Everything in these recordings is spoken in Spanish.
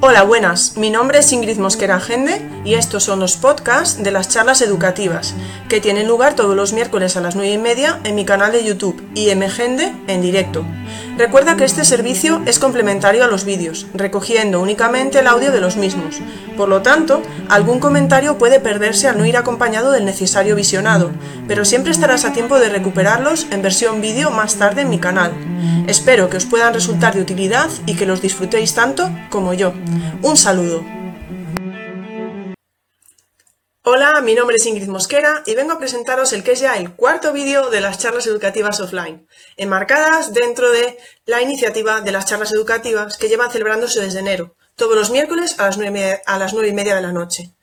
Hola, buenas. Mi nombre es Ingrid Mosquera Gende y estos son los podcasts de las charlas educativas que tienen lugar todos los miércoles a las 9 y media en mi canal de YouTube IMGende en directo. Recuerda que este servicio es complementario a los vídeos, recogiendo únicamente el audio de los mismos. Por lo tanto, algún comentario puede perderse al no ir acompañado del necesario visionado, pero siempre estarás a tiempo de recuperarlos en versión vídeo más tarde en mi canal. Espero que os puedan resultar de utilidad y que los disfrutéis tanto como yo. Un saludo. Hola, mi nombre es Ingrid Mosquera y vengo a presentaros el que es ya el cuarto vídeo de las charlas educativas offline, enmarcadas dentro de la iniciativa de las charlas educativas que llevan celebrándose desde enero, todos los miércoles a las nueve, a las nueve y media de la noche.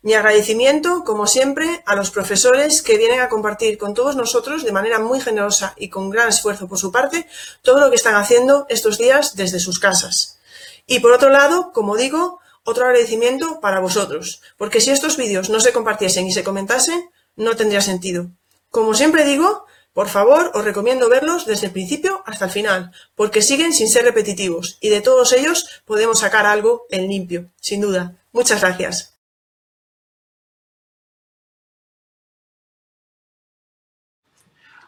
Mi agradecimiento, como siempre, a los profesores que vienen a compartir con todos nosotros de manera muy generosa y con gran esfuerzo por su parte todo lo que están haciendo estos días desde sus casas. Y por otro lado, como digo, otro agradecimiento para vosotros, porque si estos vídeos no se compartiesen y se comentasen, no tendría sentido. Como siempre digo, por favor, os recomiendo verlos desde el principio hasta el final, porque siguen sin ser repetitivos y de todos ellos podemos sacar algo en limpio, sin duda. Muchas gracias.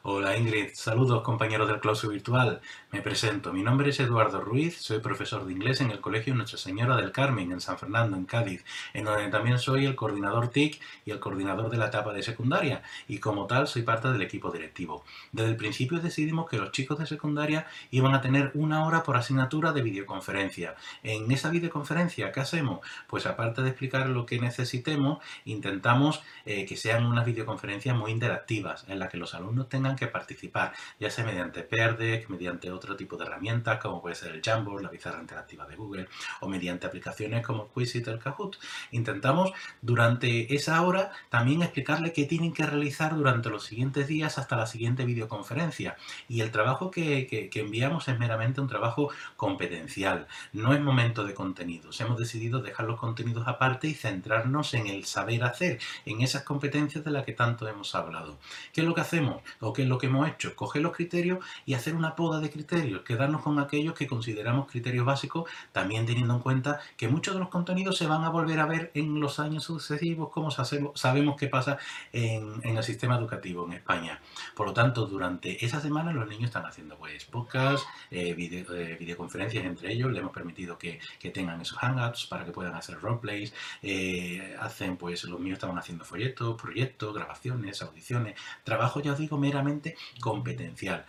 Hola Ingrid, saludos compañeros del claustro virtual. Me presento, mi nombre es Eduardo Ruiz, soy profesor de inglés en el Colegio Nuestra Señora del Carmen en San Fernando, en Cádiz, en donde también soy el coordinador TIC y el coordinador de la etapa de secundaria y como tal soy parte del equipo directivo. Desde el principio decidimos que los chicos de secundaria iban a tener una hora por asignatura de videoconferencia. En esa videoconferencia, ¿qué hacemos? Pues aparte de explicar lo que necesitemos, intentamos eh, que sean unas videoconferencias muy interactivas en las que los alumnos tengan que participar, ya sea mediante Pear mediante otro tipo de herramientas como puede ser el Jamboard, la pizarra interactiva de Google o mediante aplicaciones como Quizit o el Kahoot. Intentamos durante esa hora también explicarle qué tienen que realizar durante los siguientes días hasta la siguiente videoconferencia y el trabajo que, que enviamos es meramente un trabajo competencial, no es momento de contenidos. Hemos decidido dejar los contenidos aparte y centrarnos en el saber hacer, en esas competencias de las que tanto hemos hablado. ¿Qué es lo que hacemos o qué lo que hemos hecho? Coger los criterios y hacer una poda de criterios, quedarnos con aquellos que consideramos criterios básicos, también teniendo en cuenta que muchos de los contenidos se van a volver a ver en los años sucesivos, como sabemos que pasa en, el sistema educativo en España. Por lo tanto, durante esa semana los niños están haciendo pues podcasts, eh, eh, videoconferencias entre ellos, le hemos permitido que, tengan esos hangouts para que puedan hacer roleplays, eh, hacen pues los míos estaban haciendo folletos, proyectos, grabaciones, audiciones, trabajo ya os digo meramente competencial.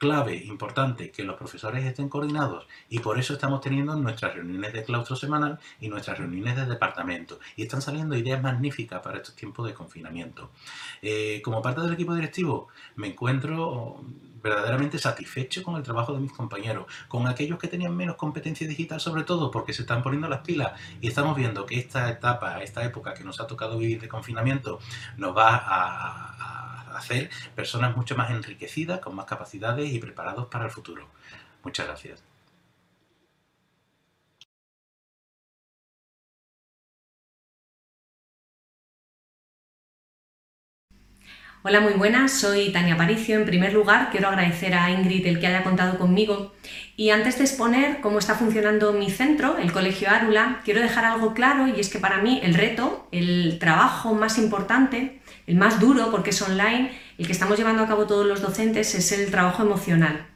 Clave, importante, que los profesores estén coordinados y por eso estamos teniendo nuestras reuniones de claustro semanal y nuestras reuniones de departamento. Y están saliendo ideas magníficas para estos tiempos de confinamiento. Eh, como parte del equipo directivo, me encuentro verdaderamente satisfecho con el trabajo de mis compañeros, con aquellos que tenían menos competencia digital sobre todo porque se están poniendo las pilas y estamos viendo que esta etapa, esta época que nos ha tocado vivir de confinamiento nos va a hacer personas mucho más enriquecidas, con más capacidades y preparados para el futuro. Muchas gracias. Hola, muy buenas, soy Tania Paricio. En primer lugar, quiero agradecer a Ingrid el que haya contado conmigo. Y antes de exponer cómo está funcionando mi centro, el Colegio Árula, quiero dejar algo claro y es que para mí el reto, el trabajo más importante, el más duro porque es online, el que estamos llevando a cabo todos los docentes es el trabajo emocional.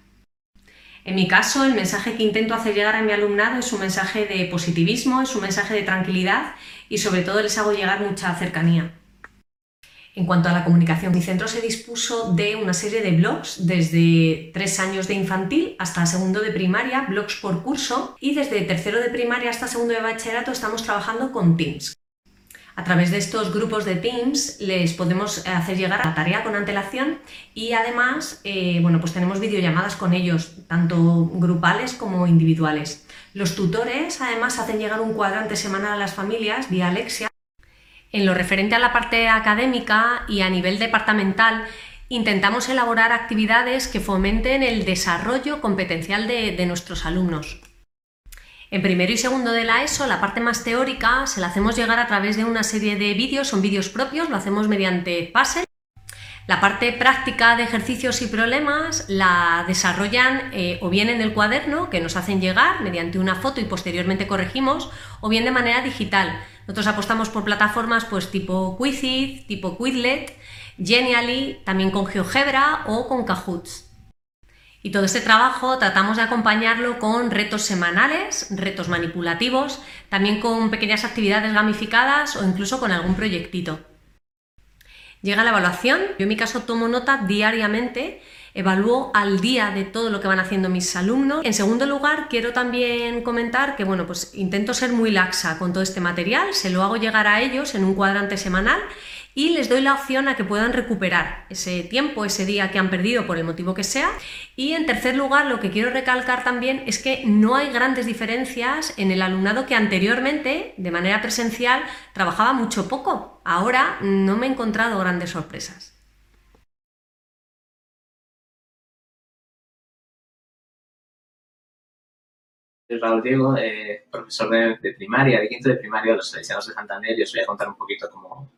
En mi caso, el mensaje que intento hacer llegar a mi alumnado es un mensaje de positivismo, es un mensaje de tranquilidad y sobre todo les hago llegar mucha cercanía. En cuanto a la comunicación, mi centro se dispuso de una serie de blogs desde tres años de infantil hasta segundo de primaria, blogs por curso, y desde tercero de primaria hasta segundo de bachillerato estamos trabajando con Teams. A través de estos grupos de Teams les podemos hacer llegar la tarea con antelación y además eh, bueno, pues tenemos videollamadas con ellos, tanto grupales como individuales. Los tutores además hacen llegar un cuadrante semanal a las familias vía Alexia en lo referente a la parte académica y a nivel departamental, intentamos elaborar actividades que fomenten el desarrollo competencial de, nuestros alumnos. En primero y segundo de la ESO, la parte más teórica se la hacemos llegar a través de una serie de vídeos, son vídeos propios, lo hacemos mediante Puzzle. La parte práctica de ejercicios y problemas la desarrollan eh, o bien en el cuaderno, que nos hacen llegar mediante una foto y posteriormente corregimos, o bien de manera digital. Nosotros apostamos por plataformas pues, tipo Quizid, tipo Quizlet, Genially, también con GeoGebra o con Kahoots. Y todo este trabajo tratamos de acompañarlo con retos semanales, retos manipulativos, también con pequeñas actividades gamificadas o incluso con algún proyectito. Llega la evaluación, yo en mi caso tomo nota diariamente, evalúo al día de todo lo que van haciendo mis alumnos. En segundo lugar, quiero también comentar que bueno, pues intento ser muy laxa con todo este material, se lo hago llegar a ellos en un cuadrante semanal y les doy la opción a que puedan recuperar ese tiempo, ese día que han perdido por el motivo que sea. Y en tercer lugar, lo que quiero recalcar también es que no hay grandes diferencias en el alumnado que anteriormente, de manera presencial, trabajaba mucho poco. Ahora no me he encontrado grandes sorpresas. Raúl Diego, eh, profesor de, primaria, de quinto de primaria de los Salesianos de Santander y os voy a contar un poquito cómo,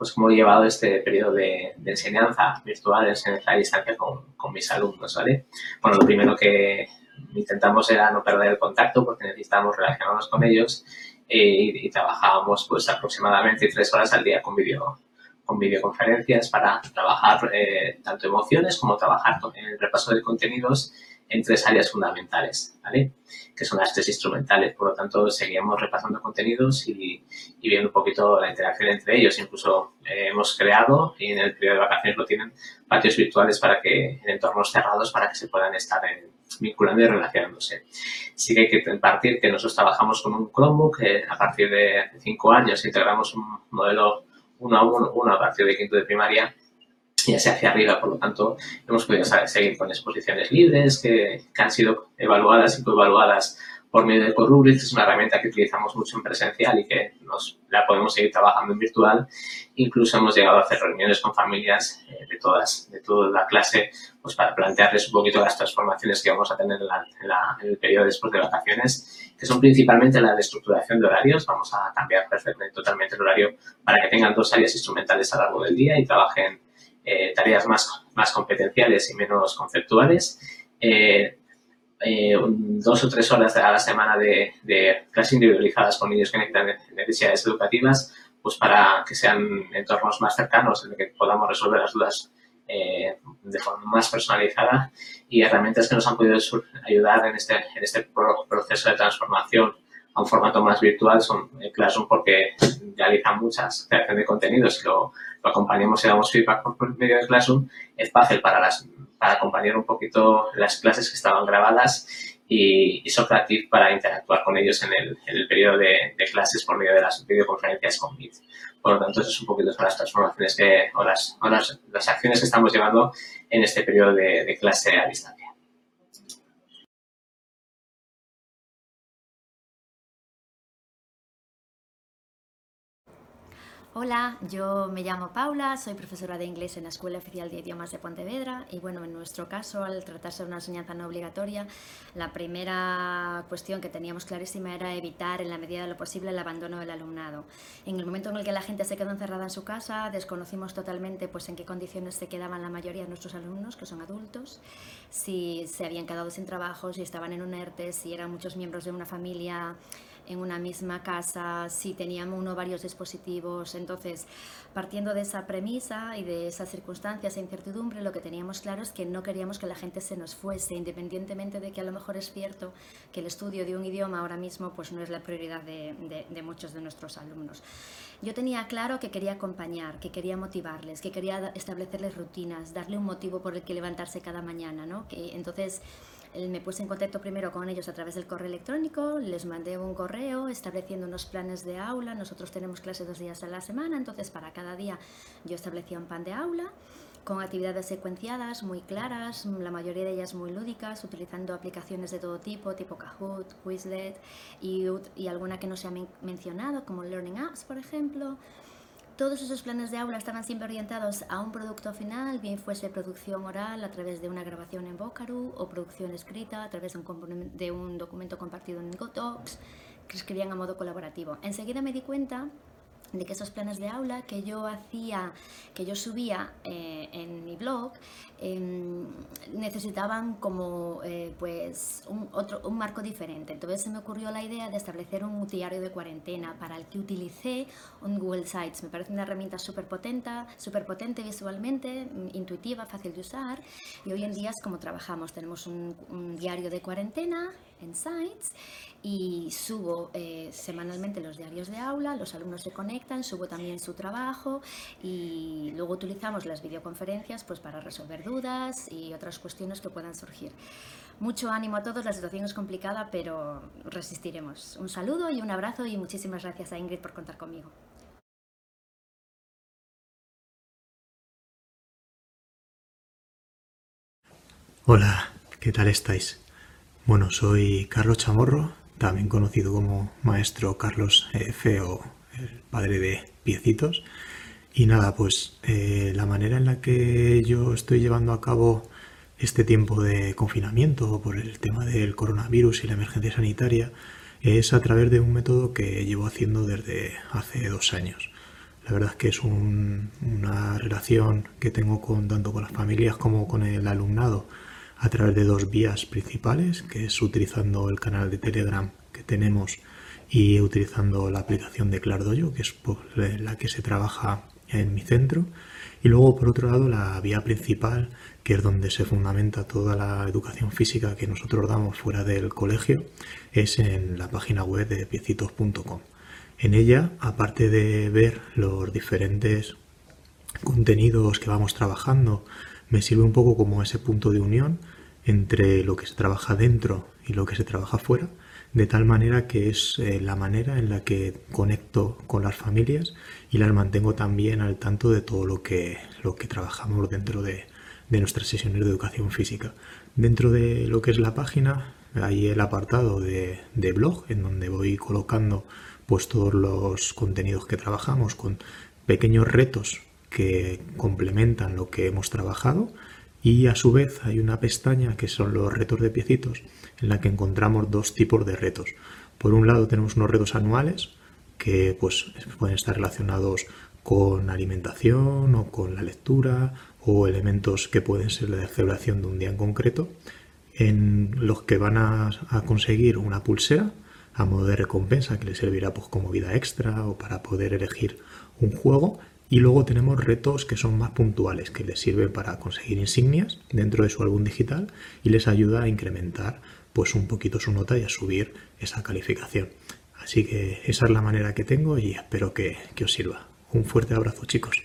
pues cómo he llevado este periodo de, enseñanza virtual, enseñanza a distancia con, con, mis alumnos, ¿vale? Bueno, lo primero que intentamos era no perder el contacto porque necesitábamos relacionarnos con ellos y, y, trabajábamos pues aproximadamente tres horas al día con video con videoconferencias para trabajar eh, tanto emociones como trabajar en el repaso de contenidos en tres áreas fundamentales, ¿vale? Que son las tres instrumentales. Por lo tanto, seguimos repasando contenidos y, viendo un poquito la interacción entre ellos. Incluso eh, hemos creado, y en el periodo de vacaciones lo tienen, patios virtuales para que, en entornos cerrados, para que se puedan estar vinculando y relacionándose. Sí que hay que partir que nosotros trabajamos con un Chromebook, que a partir de cinco años integramos un modelo uno a uno, uno a partir de quinto de primaria, y así hacia arriba. Por lo tanto, hemos podido seguir con exposiciones libres que, han sido evaluadas y coevaluadas por medio de Corrubric, es una herramienta que utilizamos mucho en presencial y que nos la podemos seguir trabajando en virtual. Incluso hemos llegado a hacer reuniones con familias eh, de todas, de toda la clase, pues para plantearles un poquito las transformaciones que vamos a tener en, el periodo después de vacaciones, que son principalmente la de estructuración de horarios. Vamos a cambiar perfectamente, totalmente el horario para que tengan dos áreas instrumentales a lo largo del día y trabajen eh, tareas más, más competenciales y menos conceptuales. Eh, eh, dos o tres horas a la semana de, clases individualizadas con niños que necesitan necesidades educativas, pues para que sean entornos más cercanos en los que podamos resolver las dudas de forma más personalizada y herramientas que nos han podido ayudar en este, en este proceso de transformación a un formato más virtual son Classroom porque realizan muchas creación de contenidos y lo, acompañamos y damos feedback por medio de Classroom, es fácil para, las, para acompañar un poquito las clases que estaban grabadas y, y para interactuar con ellos en el, en el periodo de, clases por medio de las videoconferencias con Meet. Por lo tanto, eso es un poquito son las transformaciones que, o, las, o las, las acciones que estamos llevando en este periodo de clase a distancia. Hola, yo me llamo Paula, soy profesora de inglés en la Escuela Oficial de Idiomas de Pontevedra y bueno, en nuestro caso, al tratarse de una enseñanza no obligatoria, la primera cuestión que teníamos clarísima era evitar en la medida de lo posible el abandono del alumnado. En el momento en el que la gente se quedó encerrada en su casa, desconocimos totalmente pues en qué condiciones se quedaban la mayoría de nuestros alumnos, que son adultos, si se habían quedado sin trabajo, si estaban en un ERTE, si eran muchos miembros de una familia en una misma casa, si teníamos uno o varios dispositivos. Entonces, partiendo de esa premisa y de esas circunstancias e incertidumbre, lo que teníamos claro es que no queríamos que la gente se nos fuese, independientemente de que a lo mejor es cierto que el estudio de un idioma ahora mismo pues no es la prioridad de, muchos de nuestros alumnos. Yo tenía claro que quería acompañar, que quería motivarles, que quería establecerles rutinas, darle un motivo por el que levantarse cada mañana, ¿no? Que entonces me puse en contacto primero con ellos a través del correo electrónico, les mandé un correo estableciendo unos planes de aula. Nosotros tenemos clases dos días a la semana, entonces para cada día yo establecía un plan de aula con actividades secuenciadas muy claras, la mayoría de ellas muy lúdicas, utilizando aplicaciones de todo tipo, tipo Kahoot, Quizlet y alguna que no se ha mencionado, como Learning Apps, por ejemplo. Todos esos planes de aula estaban siempre orientados a un producto final, bien fuese producción oral a través de una grabación en Vocaru o producción escrita a través de un, de un documento compartido en GoTalks, que escribían a modo colaborativo. Enseguida me di cuenta de que esos planes de aula que yo hacía, que yo subía eh, en mi blog, em, necesitaban como eh, pues un, otro, un marco diferente. Entonces se me ocurrió la idea de establecer un diario de cuarentena para el que utilicé un Google Sites. Me parece una herramienta súper potente, visualmente, mm, intuitiva, fácil de usar y hoy en día es como trabajamos. Tenemos un diario de cuarentena en Sites y subo eh, semanalmente los diarios de aula, los alumnos se conectan, subo también su trabajo y luego utilizamos las videoconferencias pues, para resolver dudas y otras cuestiones que puedan surgir. Mucho ánimo a todos, la situación es complicada, pero resistiremos. Un saludo y un abrazo y muchísimas gracias a Ingrid por contar conmigo. Hola, ¿qué tal estáis? Bueno, soy Carlos Chamorro, también conocido como Maestro Carlos eh, Feo, el padre de piecitos. Y nada, pues eh, la manera en la que yo estoy llevando a cabo este tiempo de confinamiento por el tema del coronavirus y la emergencia sanitaria es a través de un método que llevo haciendo desde hace dos años. La verdad es que es una relación que tengo con, tanto con las familias como con el alumnado a través de dos vías principales, que es utilizando el canal de Telegram que tenemos y utilizando la aplicación de Clardoyo, que es pues, la que se trabaja en mi centro. Y luego, por otro lado, la vía principal, que es donde se fundamenta toda la educación física que nosotros damos fuera del colegio, es en la página web de piecitos.com. En ella, aparte de ver los diferentes contenidos que vamos trabajando, me sirve un poco como ese punto de unión entre lo que se trabaja dentro y lo que se trabaja fuera, de tal manera que es eh, la manera en la que conecto con las familias y las mantengo también al tanto de todo lo que, lo que trabajamos dentro de, nuestras sesiones de educación física. Dentro de lo que es la página hay el apartado de, de blog en donde voy colocando pues todos los contenidos que trabajamos con pequeños retos que complementan lo que hemos trabajado y a su vez hay una pestaña que son los retos de piecitos en la que encontramos dos tipos de retos. Por un lado tenemos unos retos anuales que pues pueden estar relacionados con alimentación o con la lectura o elementos que pueden ser de celebración de un día en concreto en los que van a, conseguir una pulsera a modo de recompensa que les servirá pues como vida extra o para poder elegir un juego y luego tenemos retos que son más puntuales, que les sirven para conseguir insignias dentro de su álbum digital y les ayuda a incrementar pues un poquito su nota y a subir esa calificación. Así que esa es la manera que tengo y espero que, que os sirva. Un fuerte abrazo chicos.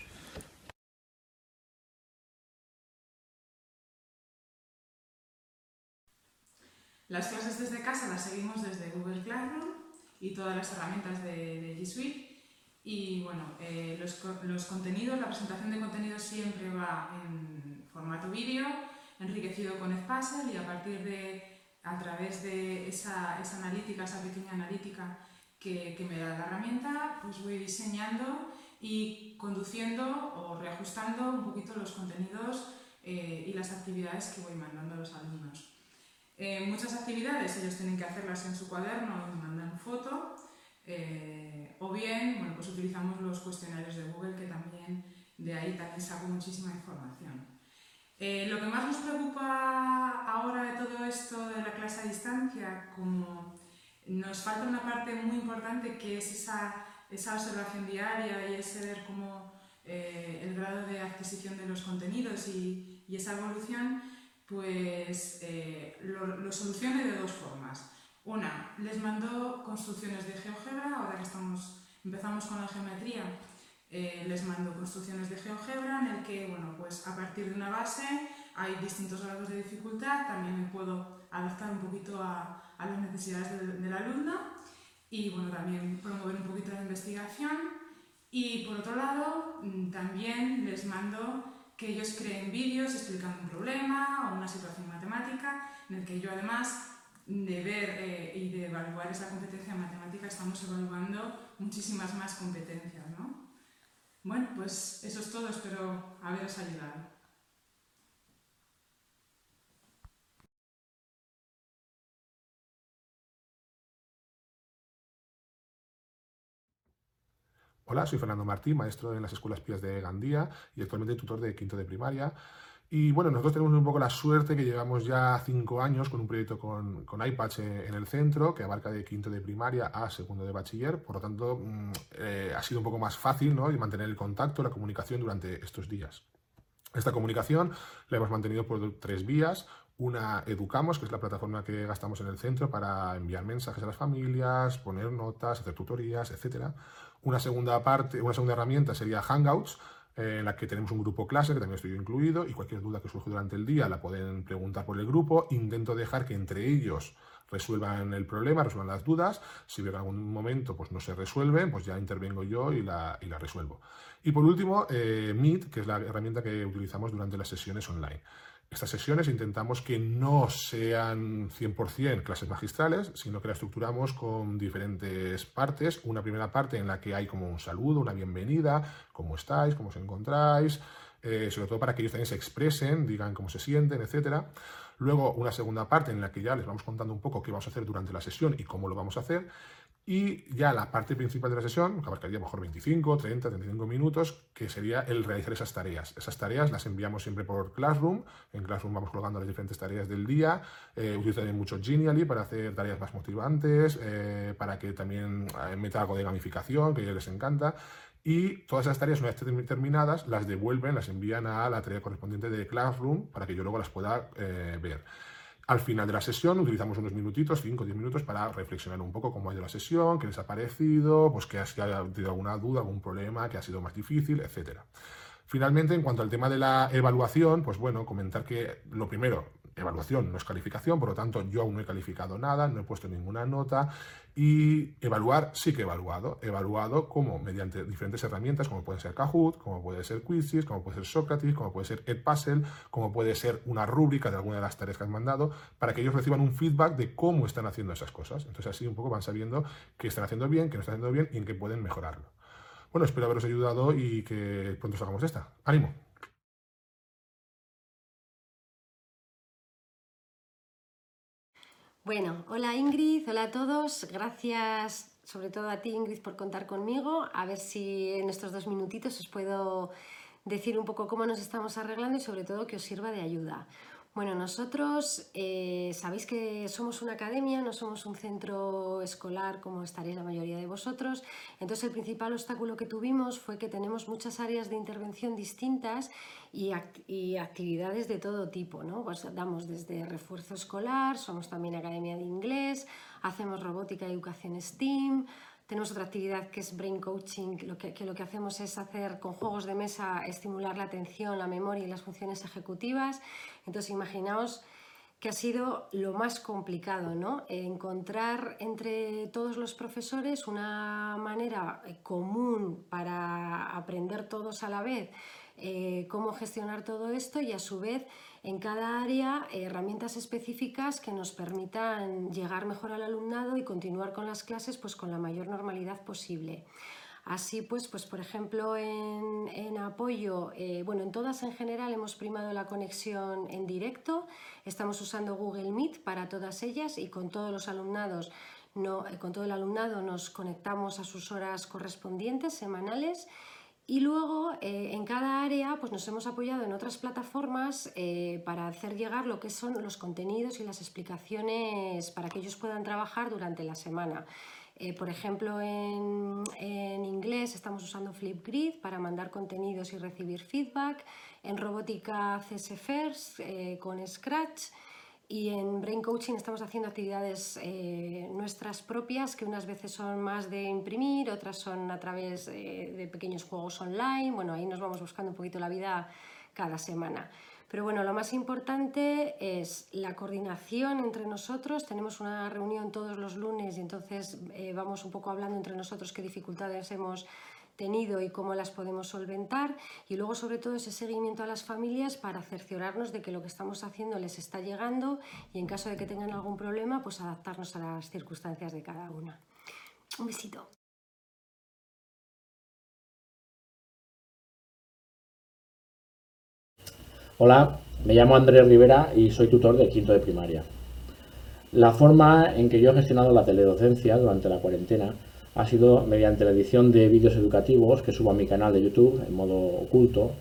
Las clases desde casa las seguimos desde Google Classroom y todas las herramientas de, de G Suite y bueno, eh, los, los, contenidos, la presentación de contenidos siempre va en formato vídeo, enriquecido con Edpuzzle y a partir de, a través de esa, esa analítica, esa pequeña analítica que, me da la herramienta, pues voy diseñando y conduciendo o reajustando un poquito los contenidos eh, y las actividades que voy mandando a los alumnos. Eh, muchas actividades ellos tienen que hacerlas en su cuaderno y mandan foto eh, o bien, bueno, pues utilizamos los cuestionarios de Google, que también de ahí también saco muchísima información. Eh, lo que más nos preocupa ahora de todo esto de la clase a distancia, como nos falta una parte muy importante que es esa, esa observación diaria y ese ver cómo eh, el grado de adquisición de los contenidos y, esa evolución, pues lo, lo solucione de dos formas. Una, les mando construcciones de GeoGebra, ahora que estamos, empezamos con la geometría, eh, les mando construcciones de GeoGebra en el que, bueno, pues a partir de una base hay distintos grados de dificultad, también me puedo adaptar un poquito a, las necesidades del, alumno y, bueno, también promover un poquito la investigación. Y por otro lado, mm, también les mando que ellos creen vídeos explicando un problema o una situación matemática en el que yo además de ver eh, y de evaluar esa competencia matemática estamos evaluando muchísimas más competencias, ¿no? Bueno, pues eso es todo, espero haberos ayudado. Hola, soy Fernando Martín, maestro en las Escuelas Pías de Gandía y actualmente tutor de quinto de primaria. Y bueno, nosotros tenemos un poco la suerte que llevamos ya cinco años con un proyecto con, con iPads en el centro que abarca de quinto de primaria a segundo de bachiller. Por lo tanto, mm, eh, ha sido un poco más fácil ¿no? mantener el contacto, la comunicación durante estos días. Esta comunicación la hemos mantenido por tres vías. Una Educamos, que es la plataforma que gastamos en el centro para enviar mensajes a las familias, poner notas, hacer tutorías, etc. Una segunda parte, una segunda herramienta sería Hangouts, en la que tenemos un grupo clase, que también estoy incluido, y cualquier duda que surja durante el día la pueden preguntar por el grupo. Intento dejar que entre ellos resuelvan el problema, resuelvan las dudas. Si en algún momento pues, no se resuelven, pues ya intervengo yo y la, y la resuelvo. Y por último, eh, Meet, que es la herramienta que utilizamos durante las sesiones online. Estas sesiones intentamos que no sean 100% clases magistrales, sino que las estructuramos con diferentes partes. Una primera parte en la que hay como un saludo, una bienvenida, cómo estáis, cómo os encontráis, eh, sobre todo para que ellos también se expresen, digan cómo se sienten, etc. Luego una segunda parte en la que ya les vamos contando un poco qué vamos a hacer durante la sesión y cómo lo vamos a hacer. Y ya la parte principal de la sesión, que abarcaría mejor 25, 30, 35 minutos, que sería el realizar esas tareas. Esas tareas las enviamos siempre por Classroom. En Classroom vamos colgando las diferentes tareas del día. Eh, mucho Genially para hacer tareas más motivantes, eh, para que también eh, meta algo de gamificación, que a ellos les encanta. Y todas esas tareas, una vez terminadas, las devuelven, las envían a la tarea correspondiente de Classroom para que yo luego las pueda eh, ver. Al final de la sesión utilizamos unos minutitos, 5 o 10 minutos, para reflexionar un poco cómo ha ido la sesión, qué les ha parecido, pues que ha tenido alguna duda, algún problema, que ha sido más difícil, etc. Finalmente, en cuanto al tema de la evaluación, pues bueno, comentar que lo primero, evaluación no es calificación, por lo tanto yo aún no he calificado nada, no he puesto ninguna nota y evaluar sí que he evaluado, evaluado como mediante diferentes herramientas como puede ser Kahoot, como puede ser Quizzes, como puede ser Socrates, como puede ser Edpuzzle, como puede ser una rúbrica de alguna de las tareas que han mandado para que ellos reciban un feedback de cómo están haciendo esas cosas. Entonces así un poco van sabiendo qué están haciendo bien, qué no están haciendo bien y en qué pueden mejorarlo. Bueno, espero haberos ayudado y que pronto hagamos esta. ¡Ánimo! Bueno, hola Ingrid, hola a todos. Gracias sobre todo a ti Ingrid por contar conmigo. A ver si en estos dos minutitos os puedo decir un poco cómo nos estamos arreglando y sobre todo que os sirva de ayuda. Bueno, nosotros eh, sabéis que somos una academia, no somos un centro escolar como estaréis la mayoría de vosotros. Entonces el principal obstáculo que tuvimos fue que tenemos muchas áreas de intervención distintas y, actividades de todo tipo. ¿no? Pues damos desde refuerzo escolar, somos también academia de inglés, hacemos robótica y educación STEAM, tenemos otra actividad que es brain coaching, lo que, lo que hacemos es hacer con juegos de mesa, estimular la atención, la memoria y las funciones ejecutivas. Entonces, imaginaos que ha sido lo más complicado, ¿no? Encontrar entre todos los profesores una manera común para aprender todos a la vez eh, cómo gestionar todo esto y a su vez en cada área herramientas específicas que nos permitan llegar mejor al alumnado y continuar con las clases pues, con la mayor normalidad posible. Así pues, pues por ejemplo, en, apoyo, eh, bueno, en todas en general hemos primado la conexión en directo, estamos usando Google Meet para todas ellas y con todos los alumnados, no, eh, con todo el alumnado nos conectamos a sus horas correspondientes, semanales, y luego eh, en cada área pues nos hemos apoyado en otras plataformas eh, para hacer llegar lo que son los contenidos y las explicaciones para que ellos puedan trabajar durante la semana. Eh, por ejemplo, en, en, inglés estamos usando Flipgrid para mandar contenidos y recibir feedback. En robótica CSFers con Scratch. Y en Brain Coaching estamos haciendo actividades eh, nuestras propias, que unas veces son más de imprimir, otras son a través eh, de pequeños juegos online. Bueno, ahí nos vamos buscando un poquito la vida cada semana. Pero bueno, lo más importante es la coordinación entre nosotros. Tenemos una reunión todos los lunes y entonces eh, vamos un poco hablando entre nosotros qué dificultades hemos tenido y cómo las podemos solventar y luego sobre todo ese seguimiento a las familias para cerciorarnos de que lo que estamos haciendo les está llegando y en caso de que tengan algún problema pues adaptarnos a las circunstancias de cada una. Un besito. Hola, me llamo Andrés Rivera y soy tutor de quinto de primaria. La forma en que yo he gestionado la teledocencia durante la cuarentena ha sido mediante la edición de vídeos educativos que subo a mi canal de YouTube en modo oculto,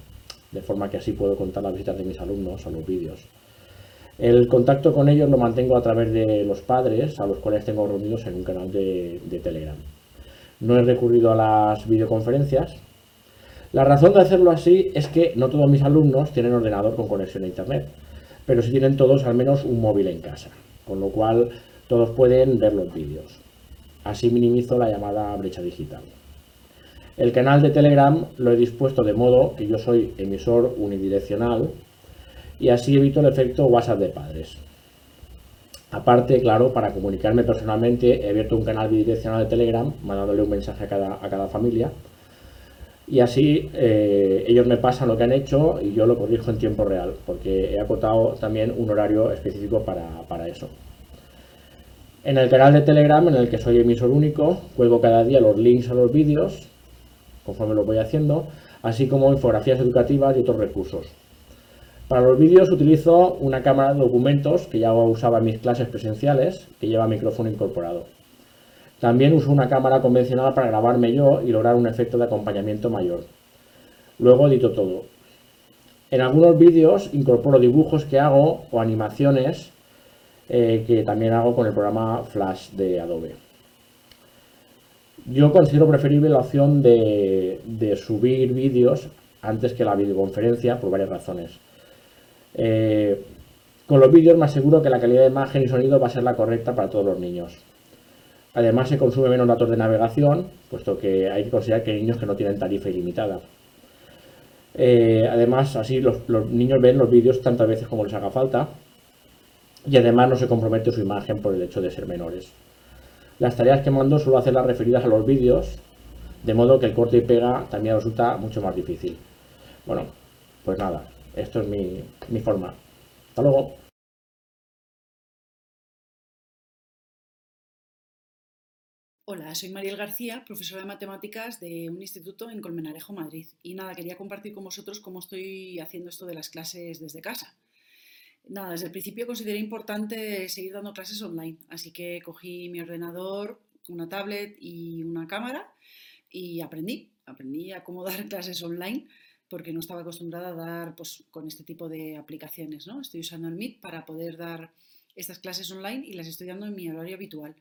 de forma que así puedo contar las visitas de mis alumnos a los vídeos. El contacto con ellos lo mantengo a través de los padres, a los cuales tengo reunidos en un canal de, de Telegram. No he recurrido a las videoconferencias. La razón de hacerlo así es que no todos mis alumnos tienen ordenador con conexión a Internet, pero sí tienen todos al menos un móvil en casa, con lo cual todos pueden ver los vídeos. Así minimizo la llamada brecha digital. El canal de Telegram lo he dispuesto de modo que yo soy emisor unidireccional y así evito el efecto WhatsApp de padres. Aparte, claro, para comunicarme personalmente he abierto un canal bidireccional de Telegram mandándole un mensaje a cada, a cada familia y así eh, ellos me pasan lo que han hecho y yo lo corrijo en tiempo real porque he acotado también un horario específico para, para eso. En el canal de Telegram, en el que soy emisor único, cuelgo cada día los links a los vídeos, conforme lo voy haciendo, así como infografías educativas y otros recursos. Para los vídeos utilizo una cámara de documentos que ya usaba en mis clases presenciales, que lleva micrófono incorporado. También uso una cámara convencional para grabarme yo y lograr un efecto de acompañamiento mayor. Luego edito todo. En algunos vídeos incorporo dibujos que hago o animaciones eh, que también hago con el programa Flash de Adobe. Yo considero preferible la opción de, subir vídeos antes que la videoconferencia por varias razones. Eh, con los vídeos me aseguro que la calidad de imagen y sonido va a ser la correcta para todos los niños. Además se consume menos datos de navegación, puesto que hay que considerar que hay niños que no tienen tarifa ilimitada. Eh, además, así los, los niños ven los vídeos tantas veces como les haga falta y además no se compromete su imagen por el hecho de ser menores. Las tareas que mando suelo hacer las referidas a los vídeos, de modo que el corte y pega también resulta mucho más difícil. Bueno, pues nada, esto es mi, mi forma. Hasta luego. Hola, soy Mariel García, profesora de matemáticas de un instituto en Colmenarejo, Madrid. Y nada, quería compartir con vosotros cómo estoy haciendo esto de las clases desde casa. Nada, desde el principio consideré importante seguir dando clases online, así que cogí mi ordenador, una tablet y una cámara y aprendí, aprendí a cómo dar clases online porque no estaba acostumbrada a dar pues, con este tipo de aplicaciones. ¿no? Estoy usando el Meet para poder dar estas clases online y las estoy dando en mi horario habitual.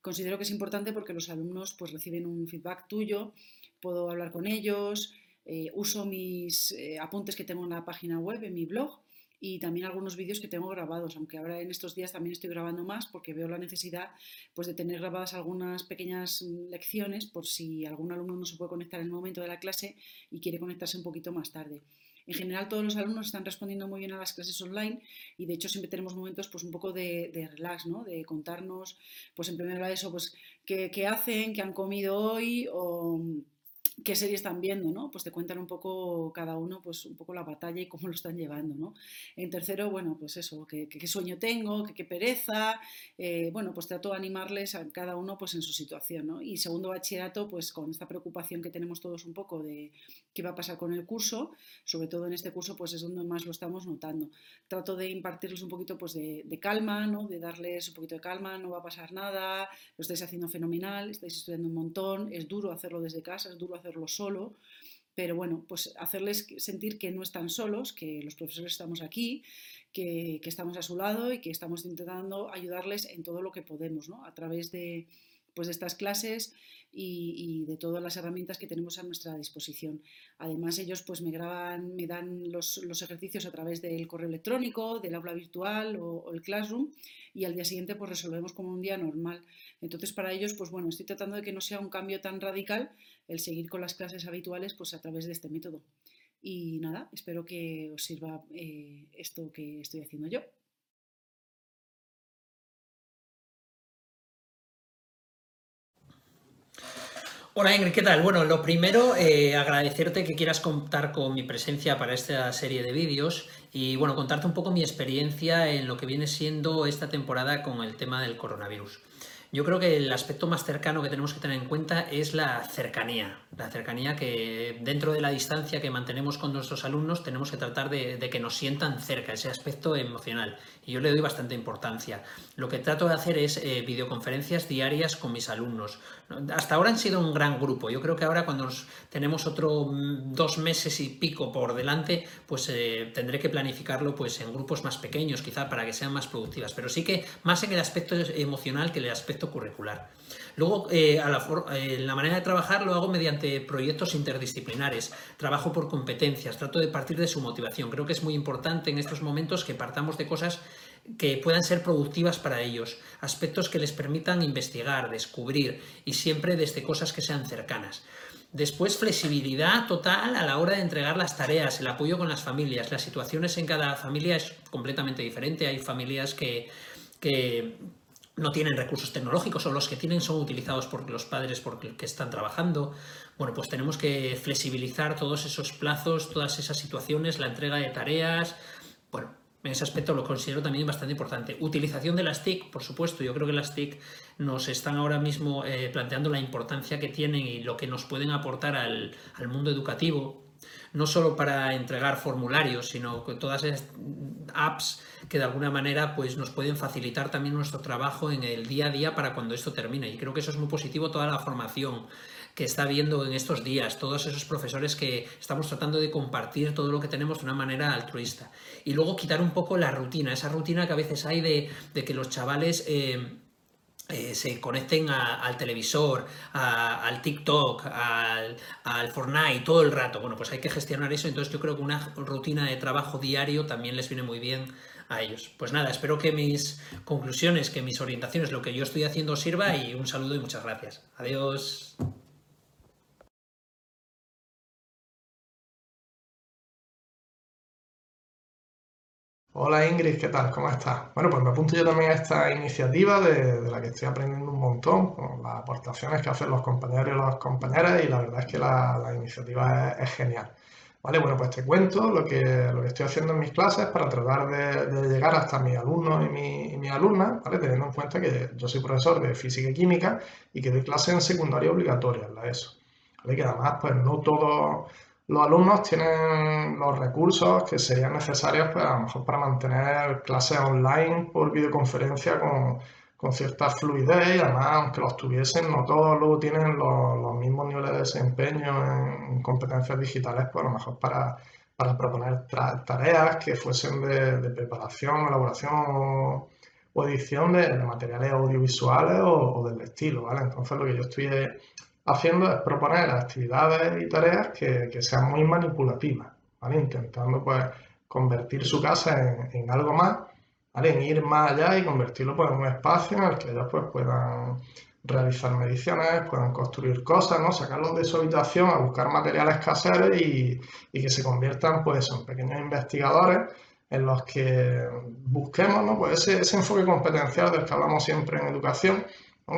Considero que es importante porque los alumnos pues, reciben un feedback tuyo, puedo hablar con ellos, eh, uso mis eh, apuntes que tengo en la página web, en mi blog, y también algunos vídeos que tengo grabados, aunque ahora en estos días también estoy grabando más porque veo la necesidad pues, de tener grabadas algunas pequeñas mm, lecciones por si algún alumno no se puede conectar en el momento de la clase y quiere conectarse un poquito más tarde. En general todos los alumnos están respondiendo muy bien a las clases online y de hecho siempre tenemos momentos pues un poco de, de relax, ¿no? De contarnos, pues en primer lugar eso, pues qué, qué hacen, qué han comido hoy o qué serie están viendo, ¿no? Pues te cuentan un poco cada uno, pues un poco la batalla y cómo lo están llevando, ¿no? En tercero, bueno, pues eso, qué, sueño tengo, qué, pereza, eh, bueno, pues trato de animarles a cada uno pues en su situación, ¿no? Y segundo bachillerato, pues con esta preocupación que tenemos todos un poco de qué va a pasar con el curso, sobre todo en este curso, pues es donde más lo estamos notando. Trato de impartirles un poquito pues de, calma, ¿no? De darles un poquito de calma, no va a pasar nada, lo estáis haciendo fenomenal, estáis estudiando un montón, es duro hacerlo desde casa, es duro hacerlo solo, pero bueno, pues hacerles sentir que no están solos, que los profesores estamos aquí, que, estamos a su lado y que estamos intentando ayudarles en todo lo que podemos, ¿no? A través de, pues de estas clases y, de todas las herramientas que tenemos a nuestra disposición. Además, ellos pues me graban, me dan los, ejercicios a través del correo electrónico, del aula virtual o, el classroom y al día siguiente pues resolvemos como un día normal. Entonces, para ellos, pues bueno, estoy tratando de que no sea un cambio tan radical el seguir con las clases habituales pues a través de este método. Y nada, espero que os sirva eh, esto que estoy haciendo yo. Hola Ingrid, ¿qué tal? Bueno, lo primero, eh, agradecerte que quieras contar con mi presencia para esta serie de vídeos y bueno, contarte un poco mi experiencia en lo que viene siendo esta temporada con el tema del coronavirus. Yo creo que el aspecto más cercano que tenemos que tener en cuenta es la cercanía. La cercanía que dentro de la distancia que mantenemos con nuestros alumnos tenemos que tratar de, que nos sientan cerca, ese aspecto emocional. Y yo le doy bastante importancia. Lo que trato de hacer es eh, videoconferencias diarias con mis alumnos. Hasta ahora han sido un gran grupo. Yo creo que ahora cuando tenemos otro mm, dos meses y pico por delante, pues eh, tendré que planificarlo pues en grupos más pequeños, quizá para que sean más productivas. Pero sí que más en el aspecto emocional que en el aspecto curricular. Luego, eh, a la, eh, la, manera de trabajar lo hago mediante proyectos interdisciplinares, trabajo por competencias, trato de partir de su motivación. Creo que es muy importante en estos momentos que partamos de cosas que puedan ser productivas para ellos, aspectos que les permitan investigar, descubrir y siempre desde cosas que sean cercanas. Después, flexibilidad total a la hora de entregar las tareas, el apoyo con las familias. Las situaciones en cada familia es completamente diferente. Hay familias que, que no tienen recursos tecnológicos o los que tienen son utilizados por los padres porque están trabajando. Bueno, pues tenemos que flexibilizar todos esos plazos, todas esas situaciones, la entrega de tareas. Bueno, en ese aspecto lo considero también bastante importante. Utilización de las TIC, por supuesto, yo creo que las TIC nos están ahora mismo eh, planteando la importancia que tienen y lo que nos pueden aportar al, al mundo educativo, no solo para entregar formularios, sino todas esas apps que de alguna manera pues, nos pueden facilitar también nuestro trabajo en el día a día para cuando esto termine. Y creo que eso es muy positivo, toda la formación que está viendo en estos días, todos esos profesores que estamos tratando de compartir todo lo que tenemos de una manera altruista. Y luego quitar un poco la rutina, esa rutina que a veces hay de, que los chavales... Eh, eh, se conecten al televisor, al TikTok, al, al, Fortnite todo el rato. Bueno, pues hay que gestionar eso. Entonces yo creo que una rutina de trabajo diario también les viene muy bien a ellos. Pues nada, espero que mis conclusiones, que mis orientaciones, lo que yo estoy haciendo sirva y un saludo y muchas gracias. Adiós. Hola Ingrid, ¿qué tal? ¿Cómo estás? Bueno, pues me apunto yo también a esta iniciativa de, la que estoy aprendiendo un montón, con las aportaciones que hacen los compañeros y las compañeras, y la verdad es que la, iniciativa es, genial. Vale, bueno, pues te cuento lo que, lo que estoy haciendo en mis clases para tratar de, llegar hasta mis alumnos y, mi, mis alumnas, ¿vale? Teniendo en cuenta que yo soy profesor de física y química y que doy clases en secundaria obligatoria, en la ESO. ¿Vale? Que además, pues no todos los alumnos tienen los recursos que serían necesarios pues, a lo mejor para mantener clases online por videoconferencia con, con cierta fluidez y además, aunque los tuviesen, no todos luego tienen los, mismos niveles de desempeño en competencias digitales, pues a lo mejor para, para proponer tareas que fuesen de, preparación, elaboración o, edición de, materiales audiovisuales o, o, del estilo, ¿vale? Entonces lo que yo estoy haciendo es proponer actividades y tareas que, que sean muy manipulativas, ¿vale? Intentando pues convertir su casa en, algo más, ¿vale? En ir más allá y convertirlo pues, en un espacio en el que ellos pues puedan realizar mediciones, puedan construir cosas, ¿no? Sacarlos de su habitación a buscar materiales caseros y, y que se conviertan pues en pequeños investigadores en los que busquemos ¿no? pues ese enfoque competencial del que hablamos siempre en educación,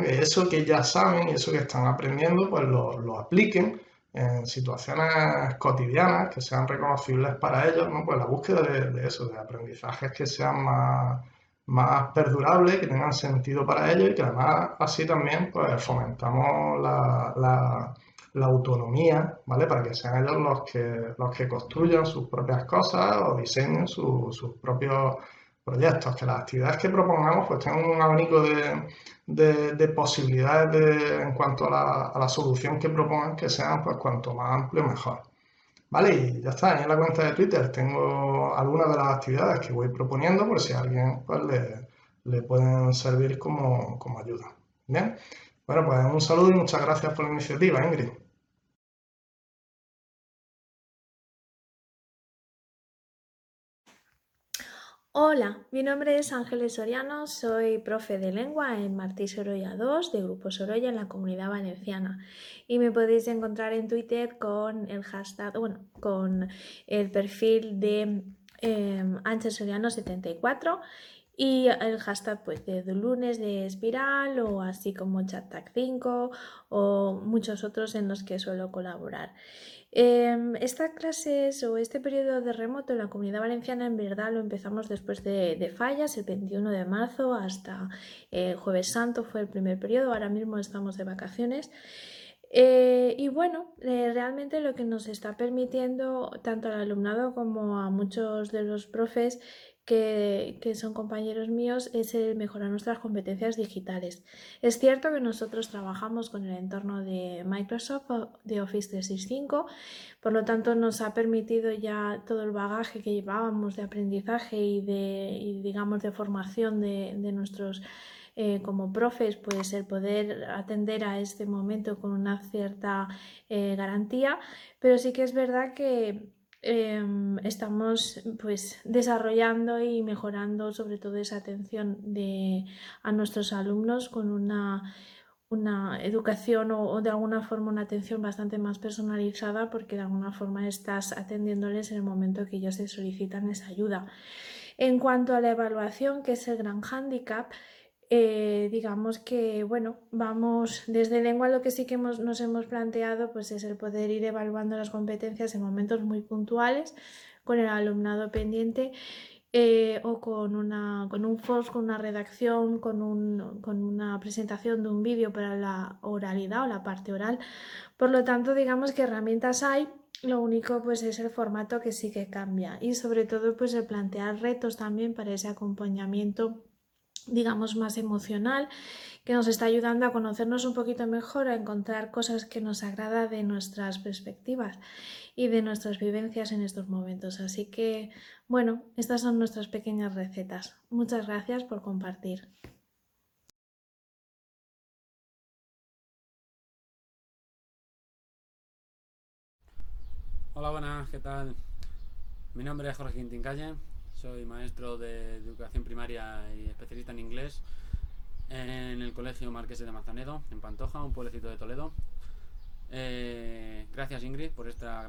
eso que ya saben y eso que están aprendiendo, pues lo, apliquen en situaciones cotidianas que sean reconocibles para ellos, ¿no? Pues la búsqueda de, eso, de aprendizajes que sean más, más perdurables, que tengan sentido para ellos y que además así también pues fomentamos la, autonomía, ¿vale? Para que sean ellos los que, los que construyan sus propias cosas o diseñen sus propios proyectos, que las actividades que propongamos pues tengan un abanico de, de, posibilidades en cuanto a la, solución que propongan que sean pues cuanto más amplio mejor. Vale, y ya está, en la cuenta de Twitter tengo algunas de las actividades que voy proponiendo por si a alguien pues, le, le pueden servir como, como ayuda. Bien, bueno, pues un saludo y muchas gracias por la iniciativa, Ingrid. Hola, mi nombre es Ángeles Soriano, soy profe de lengua en Martí Sorolla 2 de Grupo Sorolla en la Comunidad Valenciana y me podéis encontrar en Twitter con el hashtag, bueno, con el perfil de eh, Ángel Soriano 74 y el hashtag pues, de lunes de Espiral o así como ChatTag5 o muchos otros en los que suelo colaborar. Em, estas clases o este periodo de remoto en la comunidad valenciana en verdad lo empezamos después de, fallas, el 21 de marzo hasta el jueves santo fue el primer periodo, ahora mismo estamos de vacaciones. Eh, y bueno, eh, realmente lo que nos está permitiendo tanto al alumnado como a muchos de los profes que, son compañeros míos es el mejorar nuestras competencias digitales. Es cierto que nosotros trabajamos con el entorno de Microsoft, de Office 365, por lo tanto nos ha permitido ya todo el bagaje que llevábamos de aprendizaje y de, digamos, de formación de, nuestros eh, como profes, pues el poder atender a este momento con una cierta eh, garantía, pero sí que es verdad que Em, estamos pues desarrollando y mejorando sobre todo esa atención de, a nuestros alumnos con una, una educación o, de alguna forma una atención bastante más personalizada porque de alguna forma estás atendiéndoles en el momento que ellos se solicitan esa ayuda. En cuanto a la evaluación, que es el gran hándicap, eh, digamos que, bueno, vamos desde lengua lo que sí que nos hemos planteado pues es el poder ir evaluando las competencias en momentos muy puntuales con el alumnado pendiente eh, o con, una, con un FOS, con una redacción, con, un, con una presentación de un vídeo para la oralidad o la parte oral. Por lo tanto, digamos que herramientas hay, lo único pues es el formato que sí que cambia y sobre todo pues el plantear retos también para ese acompañamiento digamos, más emocional, que nos está ayudando a conocernos un poquito mejor, a encontrar cosas que nos agrada de nuestras perspectivas y de nuestras vivencias en estos momentos. Así que, bueno, estas son nuestras pequeñas recetas. Muchas gracias por compartir. Hola, buenas, ¿qué tal? Mi nombre es Jorge Quintín Calle, soy maestro de educación primaria y especialista en inglés en el Colegio Marqués de Manzanedo, en Pantoja, un pueblecito de Toledo. Eh, gracias Ingrid por esta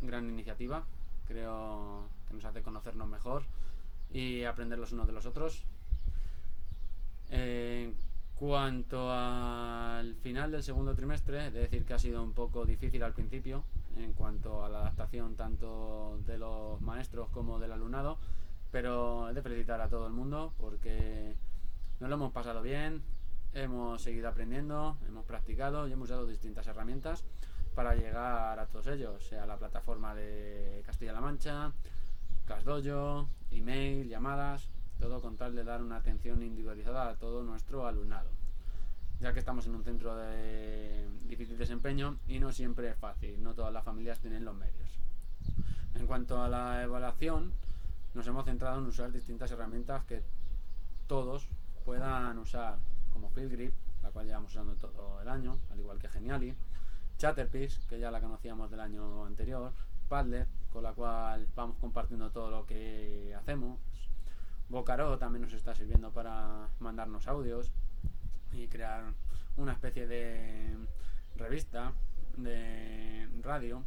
gran, iniciativa. Creo que nos hace conocernos mejor y aprender los unos de los otros. en cuanto al final del segundo trimestre, de decir que ha sido un poco difícil al principio en cuanto a la adaptación tanto de los maestros como del alumnado pero he de felicitar a todo el mundo porque nos lo hemos pasado bien, hemos seguido aprendiendo, hemos practicado y hemos usado distintas herramientas para llegar a todos ellos, sea la plataforma de Castilla-La Mancha, ClassDojo, email, llamadas, todo con tal de dar una atención individualizada a todo nuestro alumnado, ya que estamos en un centro de difícil desempeño y no siempre es fácil, no todas las familias tienen los medios. En cuanto a la evaluación, nos hemos centrado en usar distintas herramientas que todos puedan usar, como FieldGrip, la cual llevamos usando todo el año, al igual que Geniali, Chatterpiece, que ya la conocíamos del año anterior, Padlet, con la cual vamos compartiendo todo lo que hacemos, Vocaro también nos está sirviendo para mandarnos audios y crear una especie de revista de radio.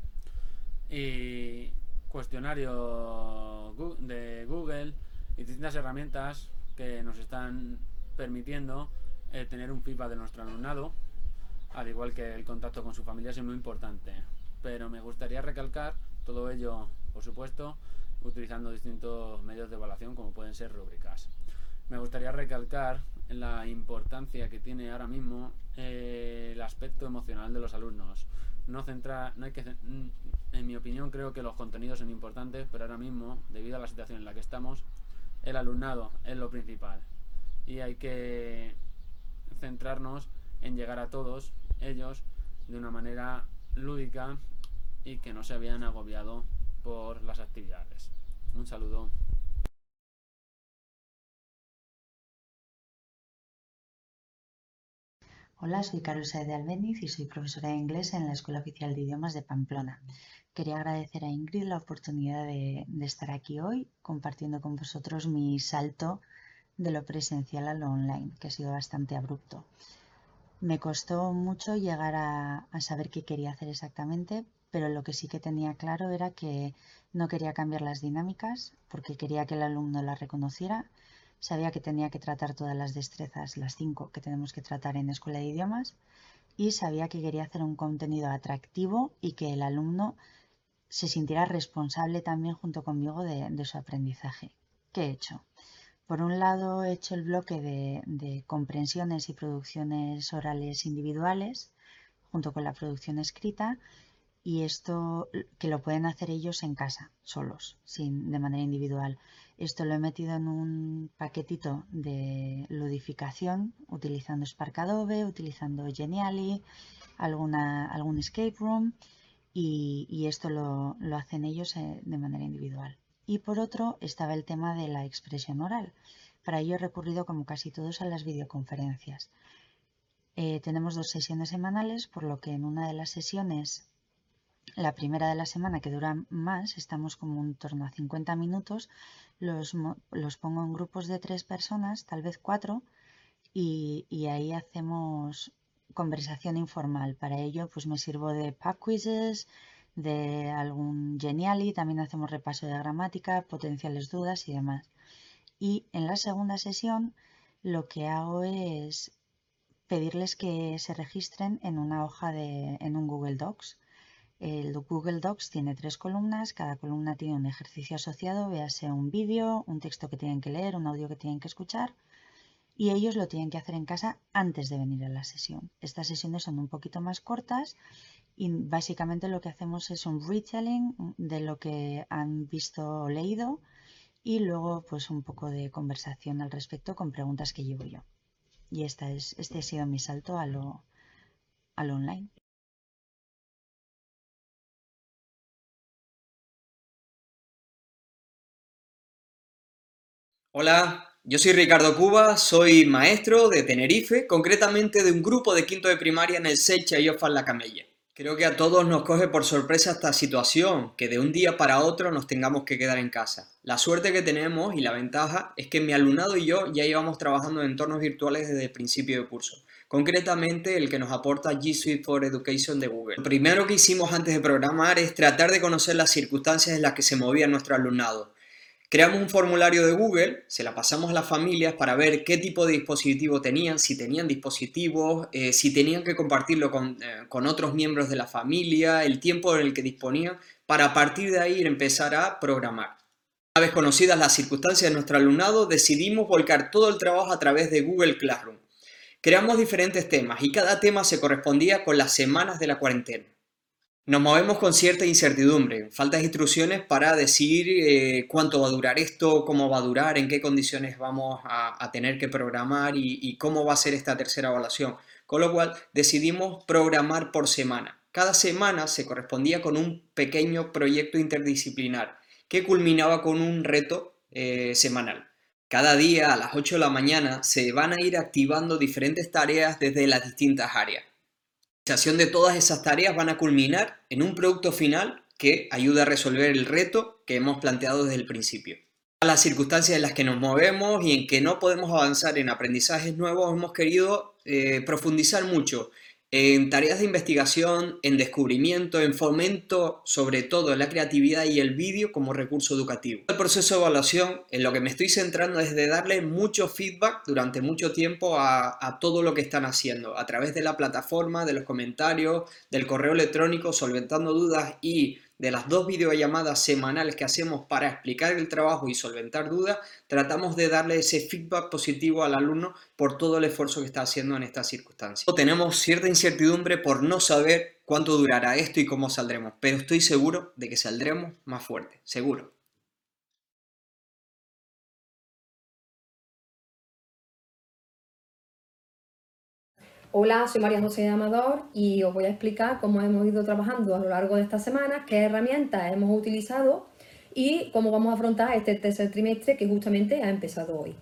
Y cuestionario de Google y distintas herramientas que nos están permitiendo eh, tener un feedback de nuestro alumnado, al igual que el contacto con su familia es muy importante. Pero me gustaría recalcar todo ello, por supuesto, utilizando distintos medios de evaluación como pueden ser rúbricas. Me gustaría recalcar la importancia que tiene ahora mismo eh, el aspecto emocional de los alumnos no centrar, no hay que, mm, en mi opinión creo que los contenidos son importantes, pero ahora mismo, debido a la situación en la que estamos, el alumnado es lo principal y hay que centrarnos en llegar a todos ellos de una manera lúdica y que no se habían agobiado por las actividades. Un saludo. Hola, soy Carusa de Albeniz y soy profesora de inglés en la Escuela Oficial de Idiomas de Pamplona. Quería agradecer a Ingrid la oportunidad de, estar aquí hoy compartiendo con vosotros mi salto de lo presencial a lo online, que ha sido bastante abrupto. Me costó mucho llegar a, a saber qué quería hacer exactamente, pero lo que sí que tenía claro era que no quería cambiar las dinámicas porque quería que el alumno las reconociera sabía que tenía que tratar todas las destrezas, las cinco que tenemos que tratar en escuela de idiomas, y sabía que quería hacer un contenido atractivo y que el alumno se sintiera responsable también junto conmigo de, su aprendizaje. ¿Qué he hecho? Por un lado he hecho el bloque de, de comprensiones y producciones orales individuales junto con la producción escrita y esto que lo pueden hacer ellos en casa, solos, sin, de manera individual. Esto lo he metido en un paquetito de ludificación utilizando Spark Adobe, utilizando Geniali, alguna, algún escape room y, esto lo, hacen ellos eh, de manera individual. Y por otro estaba el tema de la expresión oral. Para ello he recurrido como casi todos a las videoconferencias. Eh, tenemos dos sesiones semanales, por lo que en una de las sesiones la primera de la semana que dura más, estamos como en torno a 50 minutos, los, los pongo en grupos de tres personas, tal vez cuatro, y, ahí hacemos conversación informal. Para ello, pues me sirvo de pub quizzes, de algún Geniali, también hacemos repaso de gramática, potenciales dudas y demás. Y en la segunda sesión lo que hago es pedirles que se registren en una hoja de, en un Google Docs el Google Docs tiene tres columnas, cada columna tiene un ejercicio asociado, véase un vídeo, un texto que tienen que leer, un audio que tienen que escuchar y ellos lo tienen que hacer en casa antes de venir a la sesión. Estas sesiones son un poquito más cortas y básicamente lo que hacemos es un retelling de lo que han visto o leído y luego pues un poco de conversación al respecto con preguntas que llevo yo. Y esta es, este ha sido mi salto a lo, a lo online. Hola, yo soy Ricardo Cuba, soy maestro de Tenerife, concretamente de un grupo de quinto de primaria en el Secha y Ofan La Camella. Creo que a todos nos coge por sorpresa esta situación, que de un día para otro nos tengamos que quedar en casa. La suerte que tenemos y la ventaja es que mi alumnado y yo ya íbamos trabajando en entornos virtuales desde el principio de curso concretamente el que nos aporta G Suite for Education de Google. Lo primero que hicimos antes de programar es tratar de conocer las circunstancias en las que se movía nuestro alumnado. Creamos un formulario de Google, se la pasamos a las familias para ver qué tipo de dispositivo tenían, si tenían dispositivos, eh, si tenían que compartirlo eh, con, otros miembros de la familia, el tiempo en el que disponían, para a partir de ahí empezar a programar. Una vez conocidas las circunstancias de nuestro alumnado, decidimos volcar todo el trabajo a través de Google Classroom. Creamos diferentes temas y cada tema se correspondía con las semanas de la cuarentena. Nos movemos con cierta incertidumbre, faltas instrucciones para decir eh, cuánto va a durar esto, cómo va a durar, en qué condiciones vamos a, tener que programar y, y, cómo va a ser esta tercera evaluación. Con lo cual decidimos programar por semana. Cada semana se correspondía con un pequeño proyecto interdisciplinar que culminaba con un reto eh, semanal. Cada día a las 8 de la mañana se van a ir activando diferentes tareas desde las distintas áreas de todas esas tareas van a culminar en un producto final que ayuda a resolver el reto que hemos planteado desde el principio. A las circunstancias en las que nos movemos y en que no podemos avanzar en aprendizajes nuevos, hemos querido eh, profundizar mucho en tareas de investigación, en descubrimiento, en fomento, sobre todo en la creatividad y el vídeo como recurso educativo. El proceso de evaluación, en lo que me estoy centrando es de darle mucho feedback durante mucho tiempo a, a todo lo que están haciendo, a través de la plataforma, de los comentarios, del correo electrónico, solventando dudas y de las dos videollamadas semanales que hacemos para explicar el trabajo y solventar dudas, tratamos de darle ese feedback positivo al alumno por todo el esfuerzo que está haciendo en estas circunstancias. Tenemos cierta incertidumbre por no saber cuánto durará esto y cómo saldremos, pero estoy seguro de que saldremos más fuertes, seguro. Hola, soy María José Amador y os voy a explicar cómo hemos ido trabajando a lo largo de estas semanas, qué herramientas hemos utilizado y cómo vamos a afrontar este tercer trimestre que justamente ha empezado hoy.